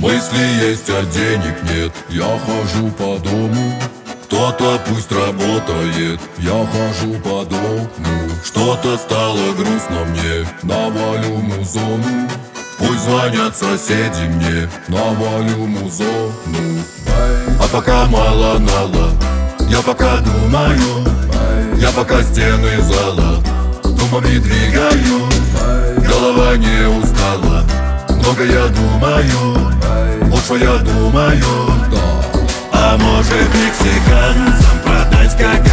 Мысли есть, а денег нет. Я хожу по дому. Кто-то пусть работает, я хожу по дому. Что-то стало грустно мне, навалю музону. Пусть звонят соседи мне, навалю музону. А пока мало-нало, я пока думаю. Я пока стены зала, думами двигаю. Голова не устала, много я думаю Лучше я думаю, а может мексиканцам продать кокаин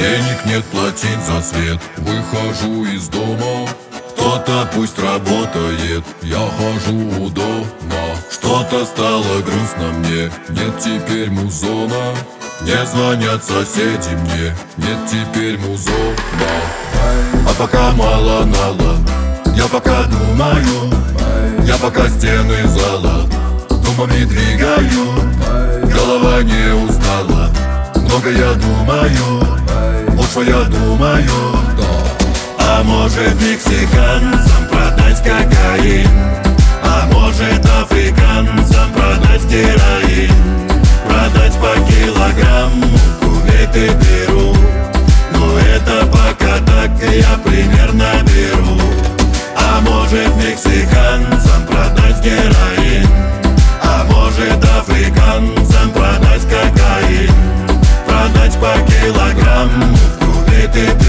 Денег нет платить за свет. Выхожу из дома. Кто-то пусть работает. Я хожу у дома. Что-то стало грустно мне. Нет теперь музона. Не звонят соседи мне, нет теперь музона. А пока мало-нало, я пока думаю. Я пока стены зала, думами двигаю. Голова не устала, много я думаю что я думаю А может мексиканцам продать кокаин? А может африканцам продать героин? Продать по килограмму кувейт и Перу Но это пока так я примерно беру. А может мексиканцам продать героин? А может африканцам продать кокаин? Продать по килограмму te